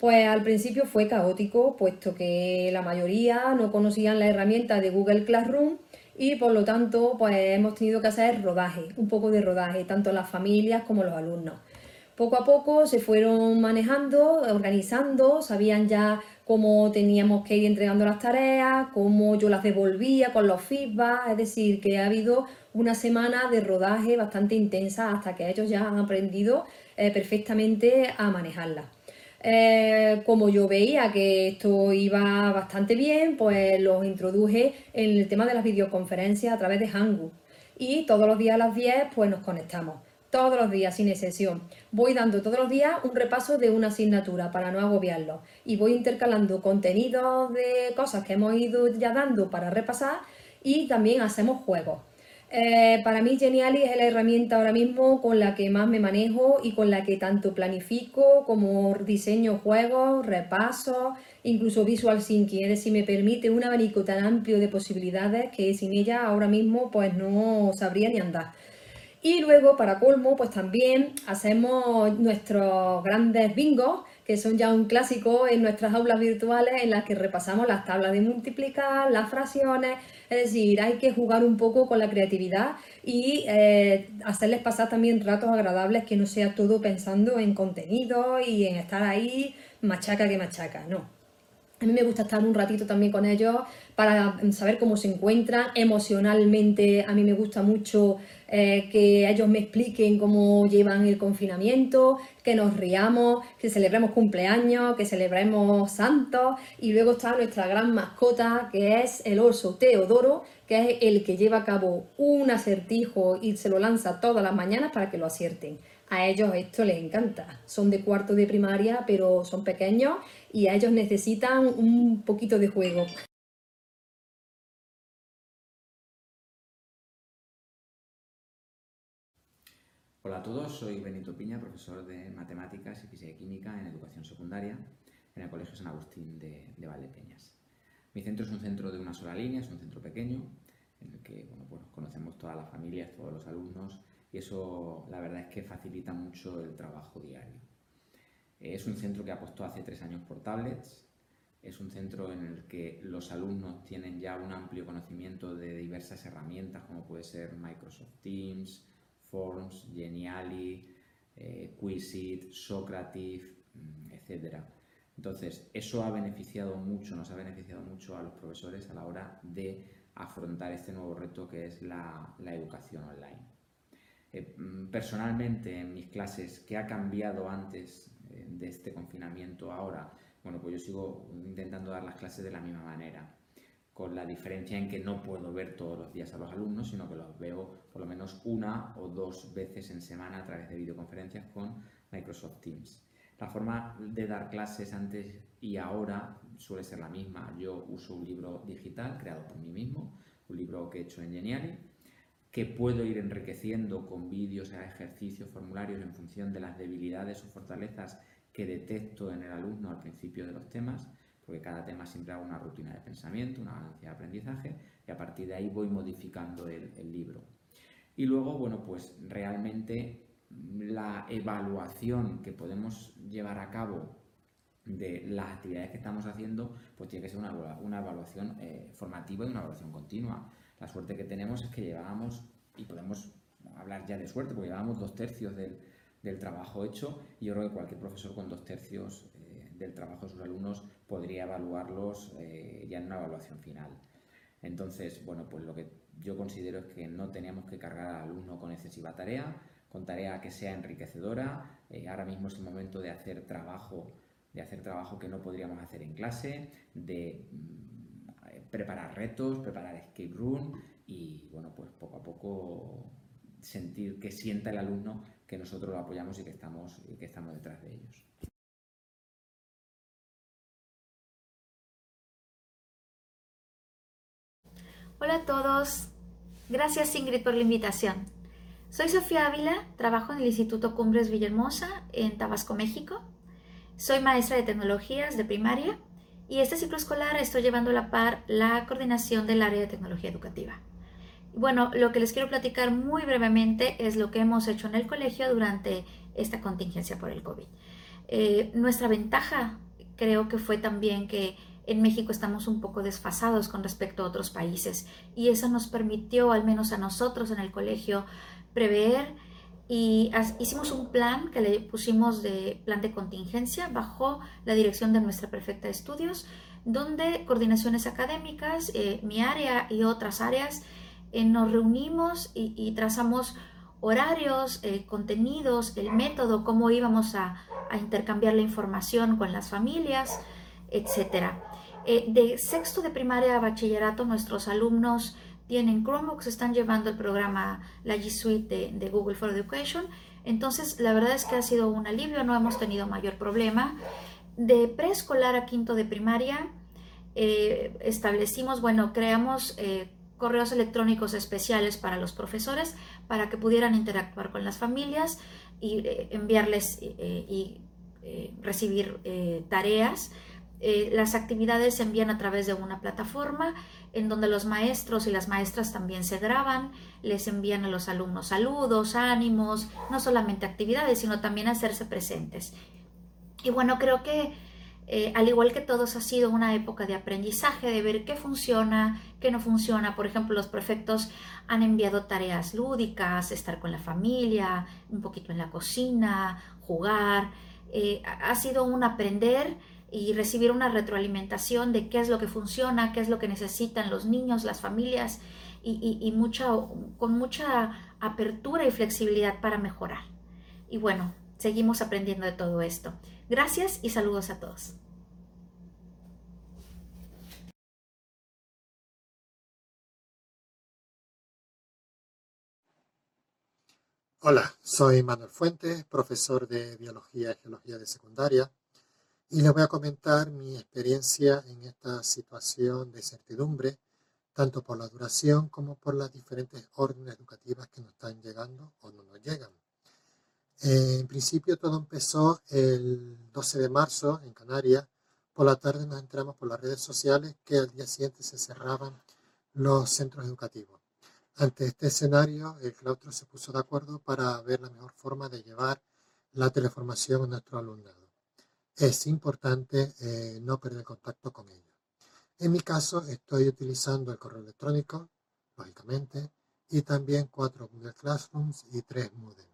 Pues al principio fue caótico, puesto que la mayoría no conocían la herramienta de Google Classroom y por lo tanto pues hemos tenido que hacer rodaje, un poco de rodaje, tanto las familias como los alumnos. Poco a poco se fueron manejando, organizando, sabían ya cómo teníamos que ir entregando las tareas, cómo yo las devolvía con los feedback, es decir, que ha habido una semana de rodaje bastante intensa hasta que ellos ya han aprendido eh, perfectamente a manejarla. Eh, como yo veía que esto iba bastante bien, pues los introduje en el tema de las videoconferencias a través de Hangout. Y todos los días a las 10 pues nos conectamos todos los días, sin excepción. Voy dando todos los días un repaso de una asignatura para no agobiarlo y voy intercalando contenidos de cosas que hemos ido ya dando para repasar y también hacemos juegos. Eh, para mí Geniali es la herramienta ahora mismo con la que más me manejo y con la que tanto planifico como diseño juegos, repaso, incluso visual syncing, es decir, me permite un abanico tan amplio de posibilidades que sin ella ahora mismo pues no sabría ni andar. Y luego, para colmo, pues también hacemos nuestros grandes bingos, que son ya un clásico en nuestras aulas virtuales en las que repasamos las tablas de multiplicar, las fracciones, es decir, hay que jugar un poco con la creatividad y eh, hacerles pasar también ratos agradables que no sea todo pensando en contenido y en estar ahí machaca que machaca, no. A mí me gusta estar un ratito también con ellos para saber cómo se encuentran emocionalmente. A mí me gusta mucho eh, que ellos me expliquen cómo llevan el confinamiento, que nos riamos, que celebremos cumpleaños, que celebremos santos. Y luego está nuestra gran mascota, que es el oso Teodoro, que es el que lleva a cabo un acertijo y se lo lanza todas las mañanas para que lo acierten. A ellos esto les encanta. Son de cuarto de primaria, pero son pequeños y a ellos necesitan un poquito de juego. Hola a todos, soy Benito Piña, profesor de Matemáticas y Física y Química en Educación Secundaria en el Colegio San Agustín de, de Valdepeñas. Mi centro es un centro de una sola línea, es un centro pequeño, en el que bueno, pues conocemos todas las familias, todos los alumnos, y eso la verdad es que facilita mucho el trabajo diario. Es un centro que apostó hace tres años por tablets, es un centro en el que los alumnos tienen ya un amplio conocimiento de diversas herramientas como puede ser Microsoft Teams, Forms, Geniali, eh, Quizit, Socrative, mm, etc. Entonces, eso ha beneficiado mucho, nos ha beneficiado mucho a los profesores a la hora de afrontar este nuevo reto que es la educación online. Eh, mm, personalmente en mis clases, ¿qué ha cambiado antes eh, de este confinamiento ahora? Bueno, pues yo sigo intentando dar las clases de la misma manera, con la diferencia en que no puedo ver todos los días a los alumnos, sino que los veo por lo menos una o dos veces en semana a través de videoconferencias con Microsoft Teams. La forma de dar clases antes y ahora suele ser la misma. Yo uso un libro digital creado por mí mismo, un libro que he hecho en Geniali, que puedo ir enriqueciendo con vídeos, ejercicios, formularios en función de las debilidades o fortalezas que detecto en el alumno al principio de los temas, porque cada tema siempre hago una rutina de pensamiento, una ganancia de aprendizaje y a partir de ahí voy modificando el, libro. Y luego, bueno, pues realmente la evaluación que podemos llevar a cabo de las actividades que estamos haciendo, pues tiene que ser una, una evaluación eh, formativa y una evaluación continua. La suerte que tenemos es que llevábamos, y podemos hablar ya de suerte, porque llevábamos dos tercios del, trabajo hecho y yo creo que cualquier profesor con dos tercios eh, del trabajo de sus alumnos podría evaluarlos eh, ya en una evaluación final. Entonces, bueno, pues lo que yo considero es que no teníamos que cargar al alumno con excesiva tarea, con tarea que sea enriquecedora. Eh, ahora mismo es el momento de hacer trabajo, de hacer trabajo que no podríamos hacer en clase, de preparar retos, preparar escape room y bueno, pues poco a poco sentir que sienta el alumno que nosotros lo apoyamos y que estamos, y que estamos detrás de ellos. Hola a todos, gracias Ingrid por la invitación. Soy Sofía Ávila, trabajo en el Instituto Cumbres Villahermosa en Tabasco, México. Soy maestra de tecnologías de primaria y este ciclo escolar estoy llevando a la par la coordinación del área de tecnología educativa. Bueno, lo que les quiero platicar muy brevemente es lo que hemos hecho en el colegio durante esta contingencia por el COVID. Eh, nuestra ventaja creo que fue también que en México estamos un poco desfasados con respecto a otros países y eso nos permitió, al menos a nosotros en el colegio, prever y hicimos un plan que le pusimos de plan de contingencia bajo la dirección de nuestra prefecta de estudios, donde coordinaciones académicas, eh, mi área y otras áreas, eh, nos reunimos y, trazamos horarios, eh, contenidos, el método, cómo íbamos a, a, intercambiar la información con las familias, etc. Eh, de sexto de primaria a bachillerato, nuestros alumnos tienen Chromebooks, están llevando el programa, la G Suite de, Google for Education. Entonces, la verdad es que ha sido un alivio, no hemos tenido mayor problema. De preescolar a quinto de primaria, eh, establecimos, bueno, creamos eh, correos electrónicos especiales para los profesores para que pudieran interactuar con las familias y enviarles y recibir tareas. Las actividades se envían a través de una plataforma en donde los maestros y las maestras también se graban, les envían a los alumnos saludos, ánimos, no solamente actividades, sino también hacerse presentes. Y bueno, creo que eh, al igual que todos ha sido una época de aprendizaje, de ver qué funciona, qué no funciona. Por ejemplo, los prefectos han enviado tareas lúdicas, estar con la familia, un poquito en la cocina, jugar. Eh, ha sido un aprender y recibir una retroalimentación de qué es lo que funciona, qué es lo que necesitan los niños, las familias y, con mucha apertura y flexibilidad para mejorar. Y bueno, seguimos aprendiendo de todo esto. Gracias y saludos a todos. Hola, soy Manuel Fuentes, profesor de Biología y Geología de Secundaria, y les voy a comentar mi experiencia en esta situación de incertidumbre, tanto por la duración como por las diferentes órdenes educativas que nos están llegando o no nos llegan. en principio todo empezó el 12 de marzo en Canarias. Por la tarde nos enteramos por las redes sociales que al día siguiente se cerraban los centros educativos. Ante este escenario, el claustro se puso de acuerdo para ver la mejor forma de llevar la teleformación a nuestro alumnado. Es importante eh, no perder contacto con ellos. En mi caso, estoy utilizando el correo electrónico, lógicamente, y también cuatro Google Classrooms y tres Moodle.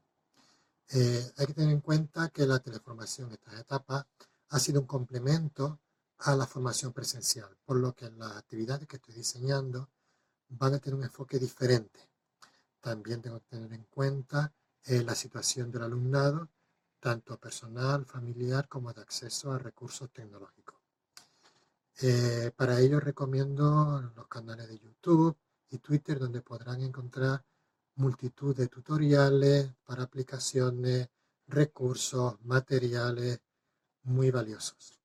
Eh, hay que tener en cuenta que la teleformación en esta etapa ha sido un complemento a la formación presencial, por lo que las actividades que estoy diseñando van a tener un enfoque diferente. También tengo que tener en cuenta eh, la situación del alumnado, tanto personal, familiar, como de acceso a recursos tecnológicos. Eh, para ello recomiendo los canales de YouTube y Twitter, donde podrán encontrar multitud de tutoriales para aplicaciones, recursos, materiales muy valiosos.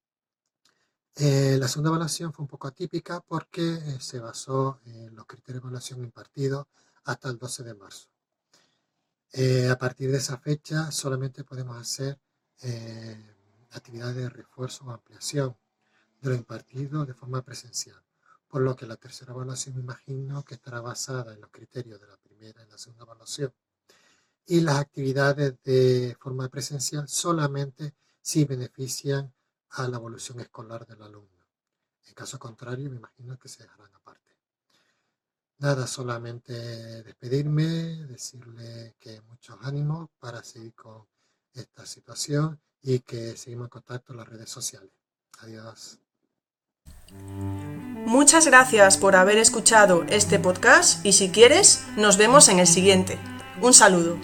Eh, la segunda evaluación fue un poco atípica porque eh, se basó en los criterios de evaluación impartidos hasta el 12 de marzo. Eh, a partir de esa fecha solamente podemos hacer actividades de refuerzo o ampliación de lo impartido de forma presencial, por lo que la tercera evaluación me imagino que estará basada en los criterios de la primera y la segunda evaluación. Y las actividades de forma presencial solamente si benefician a la evolución escolar del alumno. En caso contrario, me imagino que se dejarán aparte. Nada, solamente despedirme, decirle que muchos ánimos para seguir con esta situación y que seguimos en contacto en las redes sociales. Adiós. Muchas gracias por haber escuchado este podcast y si quieres, nos vemos en el siguiente. Un saludo.